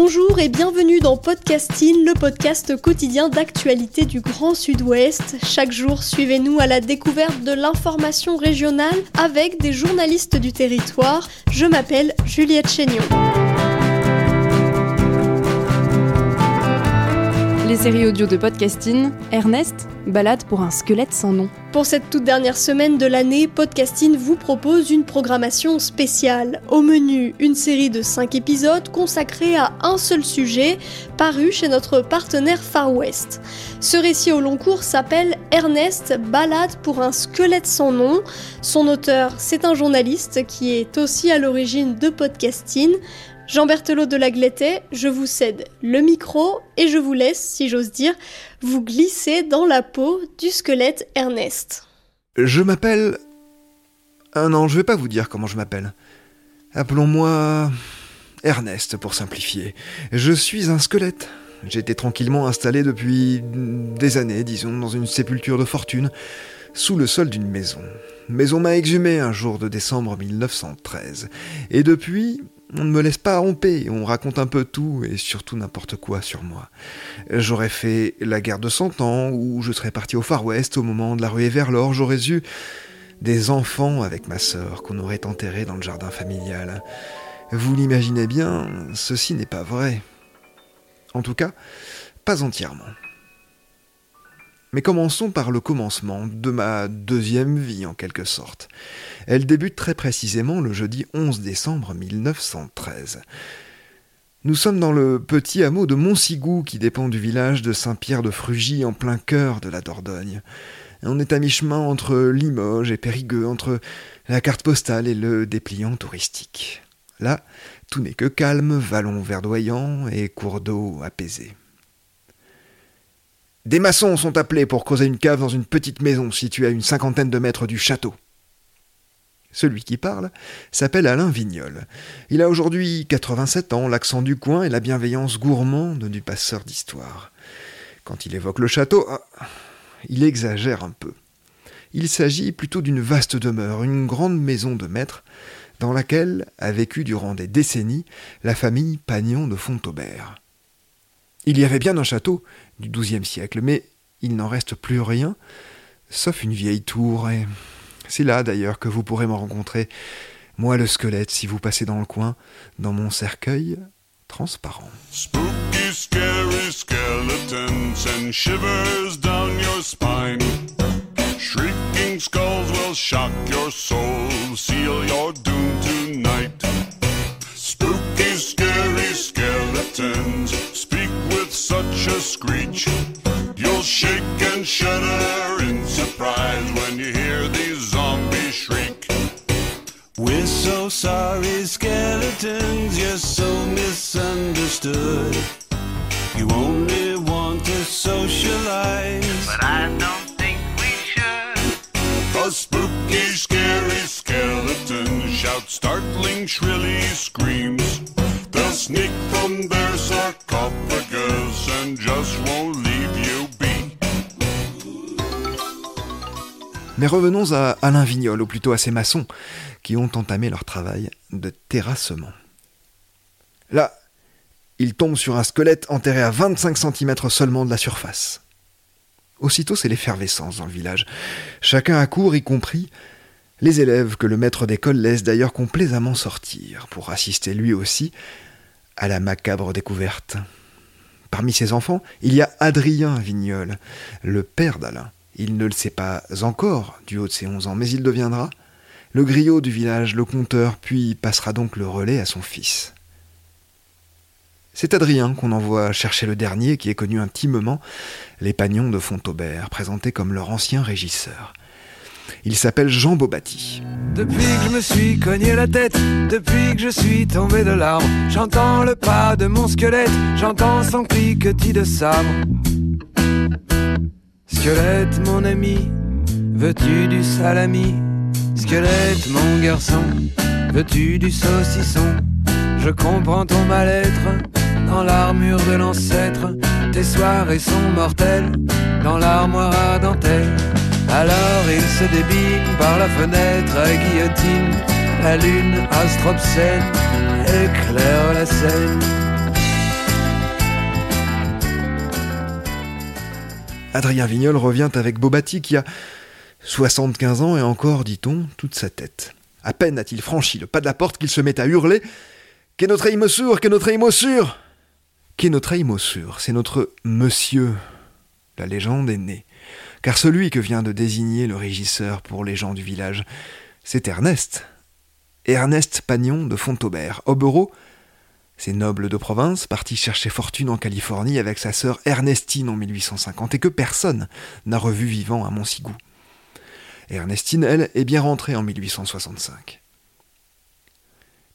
Bonjour et bienvenue dans Podcasting, le podcast quotidien d'actualité du Grand Sud-Ouest. Chaque jour, suivez-nous à la découverte de l'information régionale avec des journalistes du territoire. Je m'appelle Juliette Chénion. Les séries audio de podcasting, Ernest, balade pour un squelette sans nom. Pour cette toute dernière semaine de l'année, Podcasting vous propose une programmation spéciale. Au menu, une série de 5 épisodes consacrés à un seul sujet, paru chez notre partenaire Far West. Ce récit au long cours s'appelle Ernest, balade pour un squelette sans nom. Son auteur, c'est un journaliste qui est aussi à l'origine de Podcasting. Jean Berthelot de la Glettet, je vous cède le micro et je vous laisse, si j'ose dire, vous glisser dans la peau du squelette Ernest. Je m'appelle... Ah non, je vais pas vous dire comment je m'appelle. Appelons-moi... Ernest pour simplifier. Je suis un squelette. Été tranquillement installé depuis des années, disons, dans une sépulture de fortune, sous le sol d'une maison. Maison m'a exhumé un jour de décembre 1913. Et depuis, on ne me laisse pas romper, on raconte un peu tout et surtout n'importe quoi sur moi. J'aurais fait la guerre de Cent Ans, ou je serais parti au Far West au moment de la ruée vers l'or, j'aurais eu des enfants avec ma sœur qu'on aurait enterrés dans le jardin familial. Vous l'imaginez bien, ceci n'est pas vrai. En tout cas, pas entièrement. Mais commençons par le commencement de ma deuxième vie en quelque sorte. Elle débute très précisément le jeudi 11 décembre 1913. Nous sommes dans le petit hameau de Montsigou qui dépend du village de Saint-Pierre de Frugy en plein cœur de la Dordogne. On est à mi-chemin entre Limoges et Périgueux, entre la carte postale et le dépliant touristique. Là, tout n'est que calme, vallons verdoyants et cours d'eau apaisés. Des maçons sont appelés pour creuser une cave dans une petite maison située à une cinquantaine de mètres du château. Celui qui parle s'appelle Alain Vignol. Il a aujourd'hui 87 ans, l'accent du coin et la bienveillance gourmande du passeur d'histoire. Quand il évoque le château, ah, il exagère un peu. Il s'agit plutôt d'une vaste demeure, une grande maison de maître, dans laquelle a vécu durant des décennies la famille Pagnon de Fontaubert. Il y avait bien un château du XIIe siècle, mais il n'en reste plus rien, sauf une vieille tour, et c'est là d'ailleurs que vous pourrez me rencontrer, moi le squelette, si vous passez dans le coin, dans mon cercueil transparent. Spooky, scary skeletons and shivers down your spine. Shrieking skulls will shock your soul, seal your doom tonight. Spooky, scary skeletons such a screech. You'll shake and shudder in surprise when you hear these zombies shriek. We're so sorry, skeletons, you're so misunderstood. You only want to socialize. But I don't think we should. A spooky, scary skeleton shouts startling, shrilly screams. They'll sneak from their sarcophagus and just won't leave you be. Mais revenons à Alain Vignol, ou plutôt à ces maçons, qui ont entamé leur travail de terrassement. Là, il tombe sur un squelette enterré à 25 cm seulement de la surface. Aussitôt, c'est l'effervescence dans le village. Chacun accourt, y compris les élèves que le maître d'école laisse d'ailleurs complaisamment sortir, pour assister lui aussi à la macabre découverte. Parmi ses enfants, il y a Adrien Vignol, le père d'Alain. Il ne le sait pas encore du haut de ses onze ans, mais il deviendra le griot du village, le conteur, puis passera donc le relais à son fils. C'est Adrien qu'on envoie chercher le dernier qui est connu intimement les Pagnons de Fontaubert, présentés comme leur ancien régisseur. Il s'appelle Jean Bobati. Depuis que je me suis cogné la tête, depuis que je suis tombé de l'arbre, j'entends le pas de mon squelette, j'entends son cliquetis de sabre. Squelette, mon ami, veux-tu du salami? Squelette, mon garçon, veux-tu du saucisson? Je comprends ton mal-être dans l'armure de l'ancêtre, tes soirées sont mortelles dans l'armoire à dentelle. Il se par la fenêtre à guillotine. La lune éclaire la scène. Adrien Vignol revient avec Bobati qui a 75 ans et encore, dit-on, toute sa tête. À peine a-t-il franchi le pas de la porte qu'il se met à hurler Qu'est notre Aïmossur Qu'est notre Aïmossur Qu'est notre Aïmossur C'est notre monsieur. La légende est née. Car celui que vient de désigner le régisseur pour les gens du village, c'est Ernest. Ernest Pagnon de Fontaubert, Obereau, c'est noble de province, parti chercher fortune en Californie avec sa sœur Ernestine en 1850 et que personne n'a revu vivant à Montsigou. Ernestine, elle, est bien rentrée en 1865.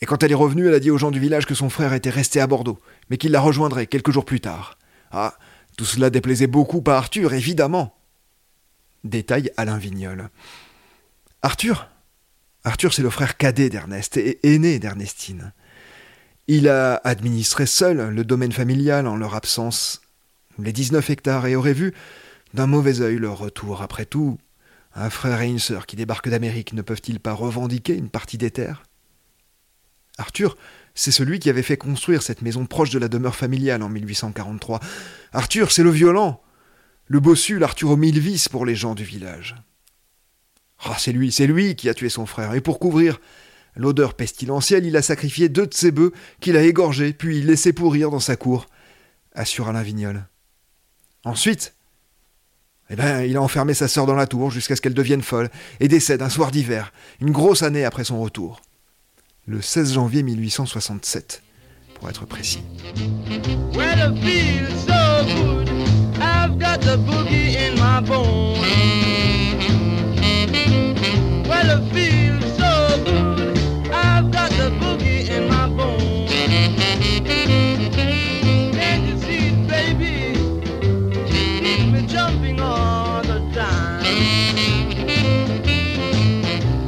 Et quand elle est revenue, elle a dit aux gens du village que son frère était resté à Bordeaux, mais qu'il la rejoindrait quelques jours plus tard. Ah, tout cela déplaisait beaucoup à Arthur, évidemment. Détaille Alain Vignol. Arthur Arthur, c'est le frère cadet d'Ernest et aîné d'Ernestine. Il a administré seul le domaine familial en leur absence, les 19 hectares, et aurait vu d'un mauvais œil leur retour. Après tout, un frère et une sœur qui débarquent d'Amérique ne peuvent-ils pas revendiquer une partie des terres? Arthur, c'est celui qui avait fait construire cette maison proche de la demeure familiale en 1843. Arthur, c'est le violent, le bossu, mille vices pour les gens du village. Ah, c'est lui, c'est lui qui a tué son frère, et pour couvrir l'odeur pestilentielle, il a sacrifié deux de ses bœufs qu'il a égorgés, puis laissé pourrir dans sa cour, assure Alain Vignol. Ensuite, eh ben, il a enfermé sa sœur dans la tour jusqu'à ce qu'elle devienne folle et décède un soir d'hiver, une grosse année après son retour. Le 16 janvier 1867, pour être précis. I've got the boogie in my bones. Well, it feels so good. I've got the boogie in my bones. Can't you see baby? Me jumping all the time.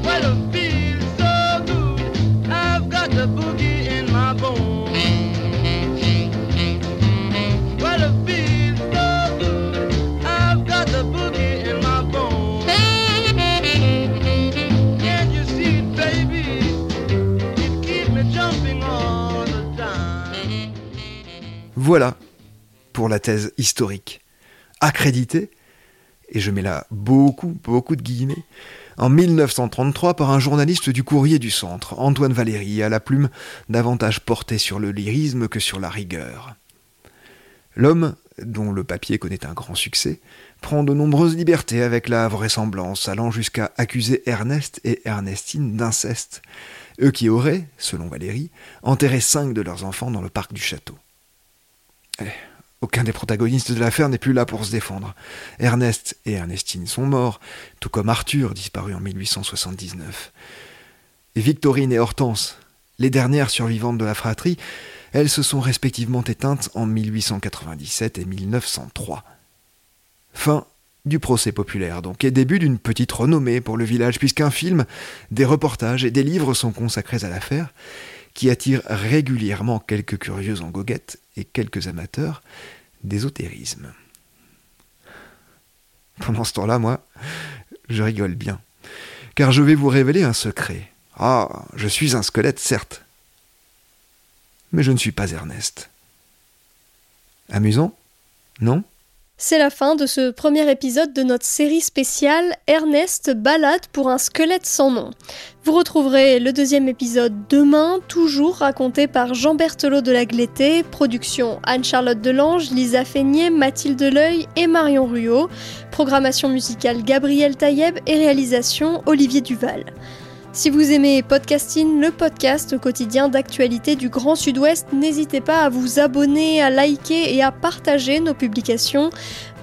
Well, it feels so good. I've got the boogie Voilà pour la thèse historique. Accréditée, et je mets là beaucoup, beaucoup de guillemets, en 1933 par un journaliste du Courrier du Centre, Antoine Valéry, à la plume davantage portée sur le lyrisme que sur la rigueur. L'homme, dont le papier connaît un grand succès, prend de nombreuses libertés avec la vraisemblance, allant jusqu'à accuser Ernest et Ernestine d'inceste, eux qui auraient, selon Valéry, enterré cinq de leurs enfants dans le parc du château. Eh, aucun des protagonistes de l'affaire n'est plus là pour se défendre. Ernest et Ernestine sont morts, tout comme Arthur, disparu en 1879. Et Victorine et Hortense, les dernières survivantes de la fratrie, elles se sont respectivement éteintes en 1897 et 1903. Fin du procès populaire, donc, et début d'une petite renommée pour le village, puisqu'un film, des reportages et des livres sont consacrés à l'affaire, qui attire régulièrement quelques curieux en goguette et quelques amateurs d'ésotérisme. Pendant ce temps-là, moi, je rigole bien, car je vais vous révéler un secret. Ah, je suis un squelette, certes, mais je ne suis pas Ernest. Amusant? Non? C'est la fin de ce premier épisode de notre série spéciale Ernest balade pour un squelette sans nom. Vous retrouverez le deuxième épisode demain, toujours raconté par Jean Berthelot de la Glété, production Anne-Charlotte Delange, Lisa Feignet, Mathilde L'Oeil et Marion Ruot, programmation musicale Gabriel Taïeb et réalisation Olivier Duval. Si vous aimez Podcasting, le podcast quotidien d'actualité du Grand Sud-Ouest, n'hésitez pas à vous abonner, à liker et à partager nos publications.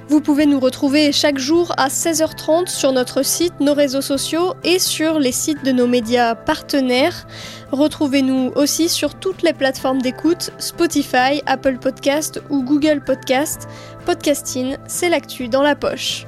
Vous pouvez nous retrouver chaque jour à 16h30 sur notre site, nos réseaux sociaux et sur les sites de nos médias partenaires. Retrouvez-nous aussi sur toutes les plateformes d'écoute, Spotify, Apple Podcast ou Google Podcast. Podcasting, c'est l'actu dans la poche.